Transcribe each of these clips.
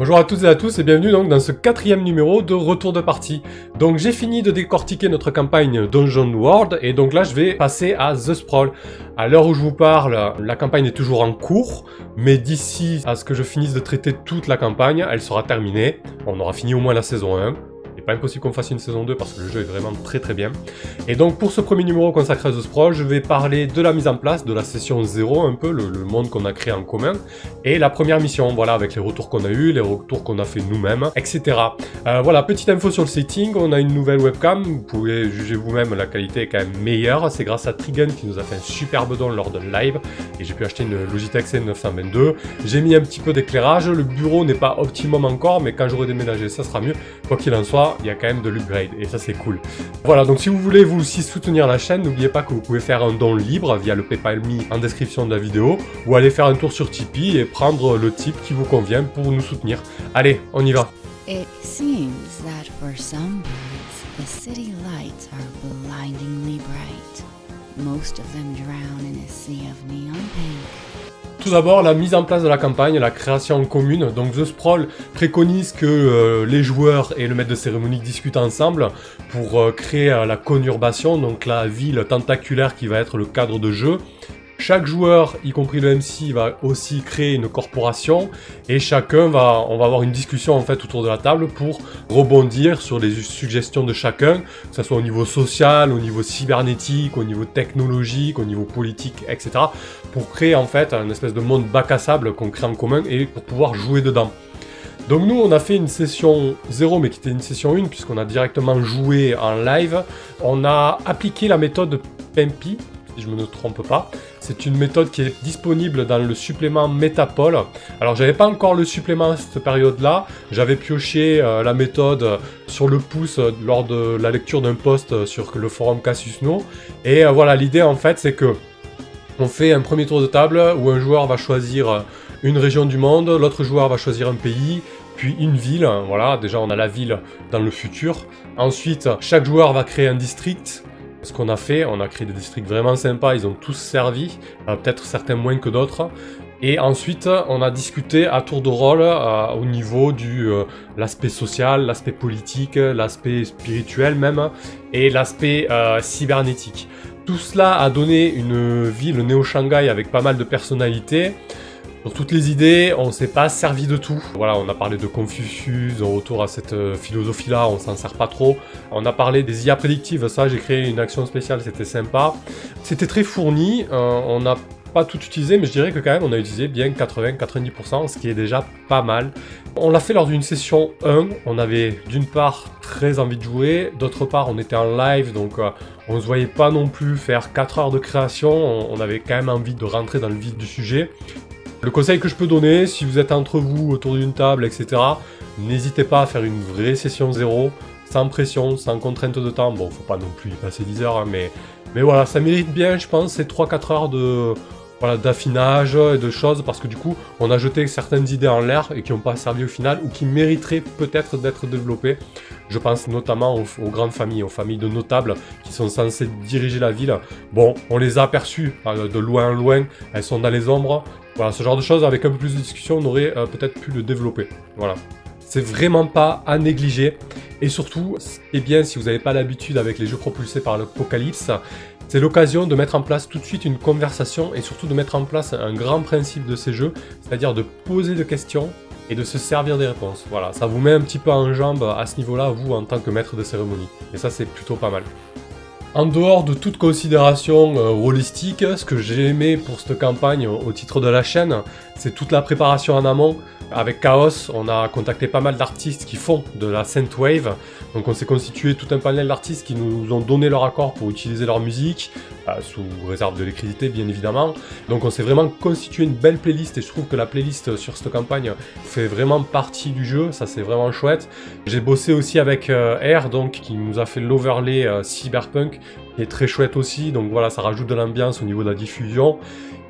Bonjour à toutes et à tous et bienvenue donc dans ce quatrième numéro de Retour de partie. Donc j'ai fini de décortiquer notre campagne Dungeon World et donc là je vais passer à The Sprawl. À l'heure où je vous parle, la campagne est toujours en cours, mais d'ici à ce que je finisse de traiter toute la campagne, elle sera terminée. On aura fini au moins la saison 1 pas impossible qu'on fasse une saison 2 parce que le jeu est vraiment très très bien. Et donc pour ce premier numéro consacré à The Sprawl, je vais parler de la mise en place, de la session 0 un peu, le, monde qu'on a créé en commun, et la première mission, voilà, avec les retours qu'on a eu, les retours qu'on a fait nous-mêmes, etc. Euh, voilà, petite info sur le setting, on a une nouvelle webcam, vous pouvez juger vous-même, la qualité est quand même meilleure, c'est grâce à Trigun qui nous a fait un superbe don lors de live, et j'ai pu acheter une Logitech C922. J'ai mis un petit peu d'éclairage, le bureau n'est pas optimum encore, mais quand j'aurai déménagé, ça sera mieux. Quoi qu'il en soit, il y a quand même de l'upgrade et ça c'est cool. Voilà, donc si vous voulez vous aussi soutenir la chaîne, n'oubliez pas que vous pouvez faire un don libre via le PayPal Me en description de la vidéo ou aller faire un tour sur Tipeee et prendre le type qui vous convient pour nous soutenir. Allez, on y va. Most of them drown in a sea of neon pink. Tout d'abord, la mise en place de la campagne, la création commune. Donc The Sprawl préconise que euh, les joueurs et le maître de cérémonie discutent ensemble pour euh, créer euh, la conurbation, donc la ville tentaculaire qui va être le cadre de jeu. Chaque joueur, y compris le MC, va aussi créer une corporation et chacun va, on va avoir une discussion en fait autour de la table pour rebondir sur les suggestions de chacun, que ce soit au niveau social, au niveau cybernétique, au niveau technologique, au niveau politique, etc. Pour créer en fait un espèce de monde bac à sable qu'on crée en commun et pour pouvoir jouer dedans. Donc nous, on a fait une session 0, mais qui était une session 1, puisqu'on a directement joué en live. On a appliqué la méthode PEMPI, si je me trompe pas. C'est une méthode qui est disponible dans le supplément Metapol. Alors j'avais pas encore le supplément à cette période-là. J'avais pioché euh, la méthode sur le pouce euh, lors de la lecture d'un post sur le forum Cassius No. Et euh, voilà, l'idée en fait c'est que on fait un premier tour de table où un joueur va choisir une région du monde, l'autre joueur va choisir un pays, puis une ville. Voilà, déjà on a la ville dans le futur. Ensuite, chaque joueur va créer un district ce qu'on a fait, on a créé des districts vraiment sympas, ils ont tous servi, euh, peut-être certains moins que d'autres. Et ensuite, on a discuté à tour de rôle euh, au niveau de euh, l'aspect social, l'aspect politique, l'aspect spirituel même, et l'aspect cybernétique. Tout cela a donné une ville néo-Shanghai avec pas mal de personnalités. Pour toutes les idées, on s'est pas servi de tout. Voilà, on a parlé de Confucius, en retour à cette euh, philosophie-là, on s'en sert pas trop. On a parlé des IA prédictives, ça j'ai créé une action spéciale, c'était sympa. C'était très fourni, euh, on n'a pas tout utilisé, mais je dirais que quand même on a utilisé bien 80-90%, ce qui est déjà pas mal. On l'a fait lors d'une session 1, on avait d'une part très envie de jouer, d'autre part on était en live, donc euh, on ne se voyait pas non plus faire 4 heures de création, on avait quand même envie de rentrer dans le vif du sujet. Le conseil que je peux donner, si vous êtes entre vous autour d'une table, etc., n'hésitez pas à faire une vraie session zéro, sans pression, sans contrainte de temps. Bon, faut pas non plus y passer 10 heures, hein, mais, mais voilà, ça mérite bien, je pense, ces 3-4 heures de, voilà, d'affinage et de choses, parce que du coup, on a jeté certaines idées en l'air et qui n'ont pas servi au final, ou qui mériteraient peut-être d'être développées. Je pense notamment aux, grandes familles, aux familles de notables qui sont censées diriger la ville. Bon, on les a aperçues euh, de loin en loin, elles sont dans les ombres. Voilà, ce genre de choses, avec un peu plus de discussion, on aurait euh, peut-être pu le développer. Voilà. C'est vraiment pas à négliger. Et surtout, et bien si vous n'avez pas l'habitude avec les jeux propulsés par l'apocalypse, c'est l'occasion de mettre en place tout de suite une conversation et surtout de mettre en place un grand principe de ces jeux, c'est-à-dire de poser des questions et de se servir des réponses. Voilà, ça vous met un petit peu en jambe à ce niveau-là, vous, en tant que maître de cérémonie. Et ça, c'est plutôt pas mal. En dehors de toute considération euh, holistique, ce que j'ai aimé pour cette campagne au titre de la chaîne, c'est toute la préparation en amont. Avec Chaos, on a contacté pas mal d'artistes qui font de la synthwave. Donc on s'est constitué tout un panel d'artistes qui nous ont donné leur accord pour utiliser leur musique, sous réserve de l'électricité bien évidemment. Donc on s'est vraiment constitué une belle playlist et je trouve que la playlist sur cette campagne fait vraiment partie du jeu, ça c'est vraiment chouette. J'ai bossé aussi avec euh, Air donc qui nous a fait l'overlay euh, cyberpunk très chouette aussi, donc voilà ça rajoute de l'ambiance au niveau de la diffusion.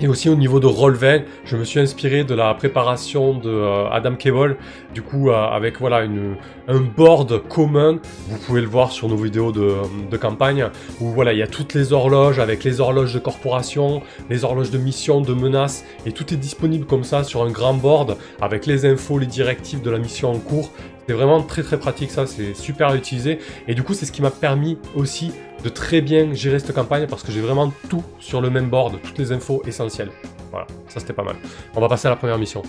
Et aussi au niveau de Roll20, je me suis inspiré de la préparation de euh, Adam Cable, du coup euh, avec voilà une, un board commun, vous pouvez le voir sur nos vidéos de, de, campagne, où voilà il y a toutes les horloges avec les horloges de corporation, les horloges de mission, de menaces, et tout est disponible comme ça sur un grand board avec les infos, les directives de la mission en cours. C'est vraiment très très pratique ça, c'est super à utiliser, et du coup c'est ce qui m'a permis aussi de très bien gérer cette campagne parce que j'ai vraiment tout sur le même board, toutes les infos essentielles. Voilà, ça c'était pas mal. On va passer à la première mission.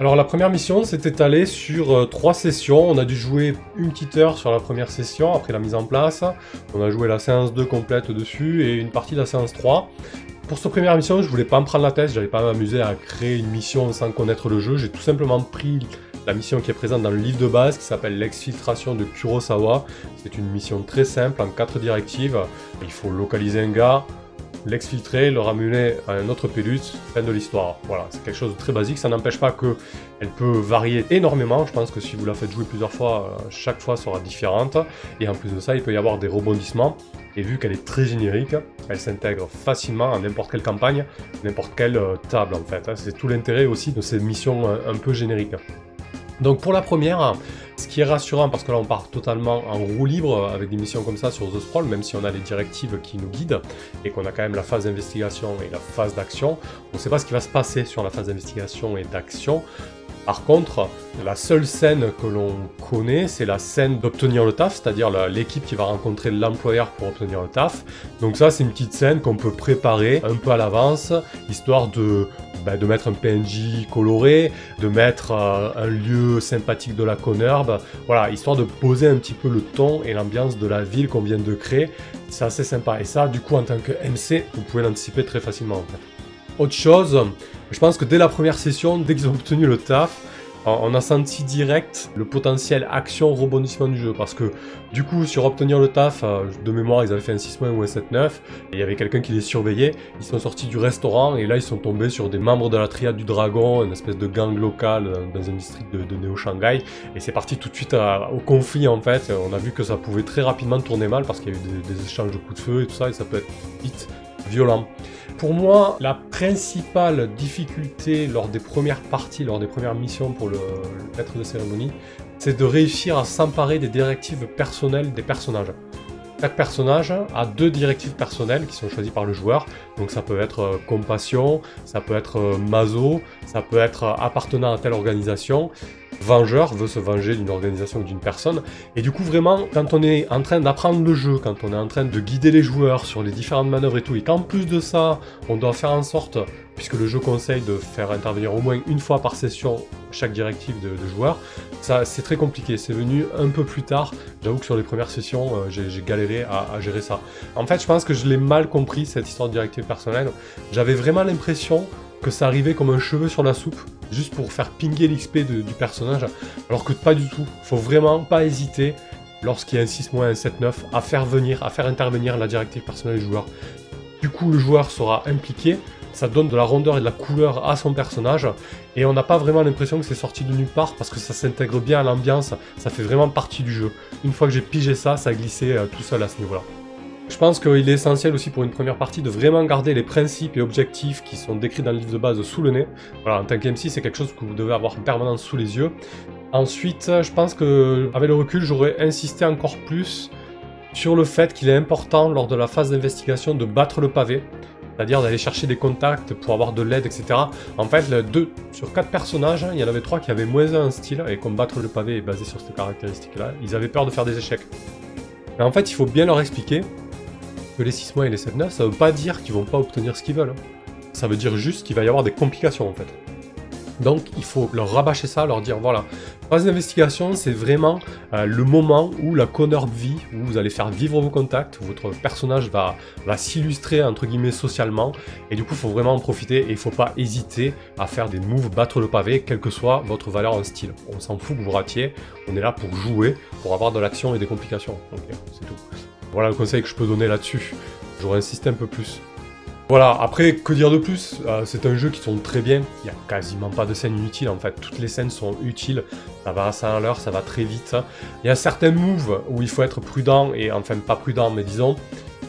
Alors la première mission s'est étalée sur euh, trois sessions. On a dû jouer une petite heure sur la première session après la mise en place. On a joué la séance 2 complète dessus et une partie de la séance 3. Pour cette première mission, je voulais pas me prendre la tête, j'allais pas m'amuser à créer une mission sans connaître le jeu. J'ai tout simplement pris la mission qui est présente dans le livre de base qui s'appelle l'exfiltration de Kurosawa. C'est une mission très simple en quatre directives. Il faut localiser un gars, l'exfiltrer, le ramener à un autre Pélus, fin de l'histoire. Voilà, c'est quelque chose de très basique, ça n'empêche pas que elle peut varier énormément, je pense que si vous la faites jouer plusieurs fois, euh, chaque fois sera différente, et en plus de ça, il peut y avoir des rebondissements, et vu qu'elle est très générique, elle s'intègre facilement à n'importe quelle campagne, n'importe quelle euh, table en fait. C'est tout l'intérêt aussi de ces missions euh, un peu génériques. Donc pour la première, ce qui est rassurant parce que là on part totalement en roue libre avec des missions comme ça sur The Sprawl, même si on a les directives qui nous guident et qu'on a quand même la phase d'investigation et la phase d'action, on ne sait pas ce qui va se passer sur la phase d'investigation et d'action. Par contre, la seule scène que l'on connaît, c'est la scène d'obtenir le taf, c'est-à-dire l'équipe qui va rencontrer l'employeur pour obtenir le taf. Donc ça, c'est une petite scène qu'on peut préparer un peu à l'avance, histoire de bah, de mettre un PNJ coloré, de mettre euh, un lieu sympathique de la Connerbe, voilà, histoire de poser un petit peu le ton et l'ambiance de la ville qu'on vient de créer. C'est assez sympa. Et ça, du coup, en tant que MC, vous pouvez l'anticiper très facilement. Autre chose, je pense que dès la première session, dès qu'ils ont obtenu le taf, on a senti direct le potentiel action-rebondissement du jeu parce que du coup sur obtenir le taf, euh, de mémoire ils avaient fait un 6 ou un 7-9 et il y avait quelqu'un qui les surveillait, ils sont sortis du restaurant et là ils sont tombés sur des membres de la triade du dragon, une espèce de gang local euh, dans un district de, de Néo-Shanghai et c'est parti tout de suite au conflit en fait, on a vu que ça pouvait très rapidement tourner mal parce qu'il y a eu des échanges de coups de feu et tout ça et ça peut être vite violent. Pour moi, la principale difficulté lors des premières parties, lors des premières missions pour le, maître de cérémonie, c'est de réussir à s'emparer des directives personnelles des personnages. Chaque personnage a deux directives personnelles qui sont choisies par le joueur. Donc ça peut être euh, compassion, ça peut être euh, maso, ça peut être euh, appartenant à telle organisation vengeur veut se venger d'une organisation ou d'une personne. Et du coup, vraiment, quand on est en train d'apprendre le jeu, quand on est en train de guider les joueurs sur les différentes manœuvres et tout, et qu'en plus de ça, on doit faire en sorte, puisque le jeu conseille de faire intervenir au moins une fois par session chaque directive de, joueur, ça c'est très compliqué. C'est venu un peu plus tard. J'avoue que sur les premières sessions, euh, j'ai galéré à, à, gérer ça. En fait, je pense que je l'ai mal compris, cette histoire de directive personnelle. J'avais vraiment l'impression que ça arrivait comme un cheveu sur la soupe, juste pour faire pinguer l'XP du personnage, alors que pas du tout. Faut vraiment pas hésiter, lorsqu'il y a un 6 un 7-9, à faire venir, à faire intervenir la directive personnelle du joueur. Du coup, le joueur sera impliqué, ça donne de la rondeur et de la couleur à son personnage, et on n'a pas vraiment l'impression que c'est sorti de nulle part, parce que ça s'intègre bien à l'ambiance, ça fait vraiment partie du jeu. Une fois que j'ai pigé ça, ça a glissé euh, tout seul à ce niveau-là. Je pense qu'il est essentiel aussi pour une première partie de vraiment garder les principes et objectifs qui sont décrits dans le livre de base sous le nez. Voilà, en tant qu'MC, c'est quelque chose que vous devez avoir en permanence sous les yeux. Ensuite, je pense que avec le recul, j'aurais insisté encore plus sur le fait qu'il est important lors de la phase d'investigation de battre le pavé, c'est-à-dire d'aller chercher des contacts pour avoir de l'aide, etc. En fait, deux, sur quatre personnages, il y en avait trois qui avaient moins un style, et comme battre le pavé est basé sur cette caractéristique-là, ils avaient peur de faire des échecs. Mais en fait, il faut bien leur expliquer les 6 mois et les 7 9, ça veut pas dire qu'ils vont pas obtenir ce qu'ils veulent. Hein. Ça veut dire juste qu'il va y avoir des complications en fait. Donc il faut leur rabâcher ça, leur dire voilà, phase d'investigation, c'est vraiment euh, le moment où la Connor vit, où vous allez faire vivre vos contacts, où votre personnage va, va s'illustrer entre guillemets socialement, et du coup il faut vraiment en profiter et il faut pas hésiter à faire des moves, battre le pavé, quelle que soit votre valeur en style. On s'en fout que vous ratiez, on est là pour jouer, pour avoir de l'action et des complications. Ok, c'est tout. Voilà le conseil que je peux donner là-dessus. J'aurais insisté un peu plus. Voilà, après, que dire de plus? Euh, C'est un jeu qui tourne très bien, il n'y a quasiment pas de scènes inutiles en fait, toutes les scènes sont utiles, ça va à 100 à l'heure, ça va très vite. Il y a certains moves où il faut être prudent, et enfin pas prudent, mais disons,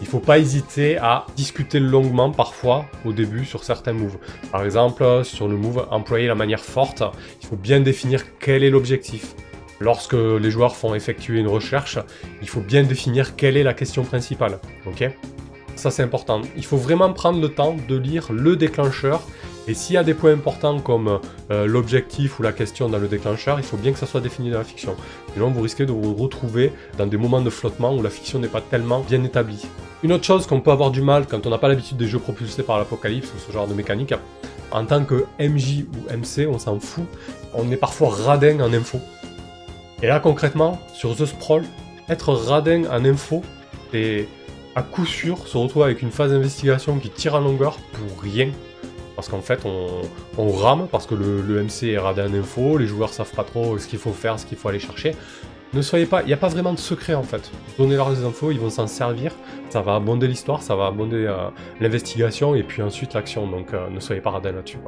il faut pas hésiter à discuter longuement parfois au début sur certains moves. Par exemple, sur le move employer la manière forte, il faut bien définir quel est l'objectif. Lorsque les joueurs font effectuer une recherche, il faut bien définir quelle est la question principale. Ok? Ça c'est important. Il faut vraiment prendre le temps de lire le déclencheur. Et s'il y a des points importants comme euh, l'objectif ou la question dans le déclencheur, il faut bien que ça soit défini dans la fiction. Sinon vous risquez de vous retrouver dans des moments de flottement où la fiction n'est pas tellement bien établie. Une autre chose qu'on peut avoir du mal quand on n'a pas l'habitude des jeux propulsés par l'apocalypse ou ce genre de mécanique, en tant que MJ ou MC, on s'en fout, on est parfois radin en info. Et là, concrètement, sur The Sprawl, être radin en info, c'est à coup sûr se retrouver avec une phase d'investigation qui tire en longueur pour rien. Parce qu'en fait, on, rame parce que le, le, MC est radin en info, les joueurs savent pas trop ce qu'il faut faire, ce qu'il faut aller chercher. Ne soyez pas, il n'y a pas vraiment de secret en fait. Donnez-leur des infos, ils vont s'en servir, ça va abonder l'histoire, ça va abonder euh, l'investigation et puis ensuite l'action, donc euh, ne soyez pas radin là-dessus.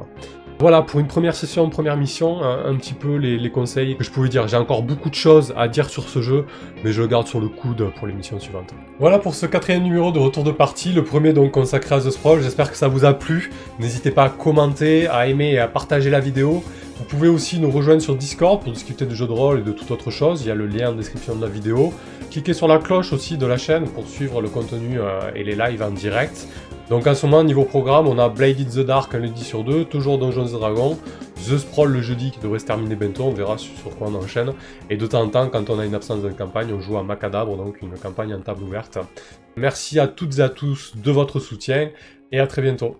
Voilà, pour une première session, première mission, un, petit peu les, conseils que je pouvais dire. J'ai encore beaucoup de choses à dire sur ce jeu, mais je le garde sur le coude pour les missions suivantes. Voilà pour ce quatrième numéro de retour de partie, le premier donc consacré à The Sprawl. J'espère que ça vous a plu. N'hésitez pas à commenter, à aimer et à partager la vidéo. Vous pouvez aussi nous rejoindre sur Discord pour discuter de jeux de rôle et de toute autre chose. Il y a le lien en description de la vidéo. Cliquez sur la cloche aussi de la chaîne pour suivre le contenu euh, et les lives en direct. Donc en ce moment, niveau programme, on a Blade in the Dark un lundi sur deux, toujours Dungeons Dragons, The Sprawl le jeudi qui devrait se terminer bientôt, on verra sur quoi on enchaîne. Et de temps en temps, quand on a une absence de campagne, on joue à Macadabre, donc une campagne en table ouverte. Merci à toutes et à tous de votre soutien et à très bientôt.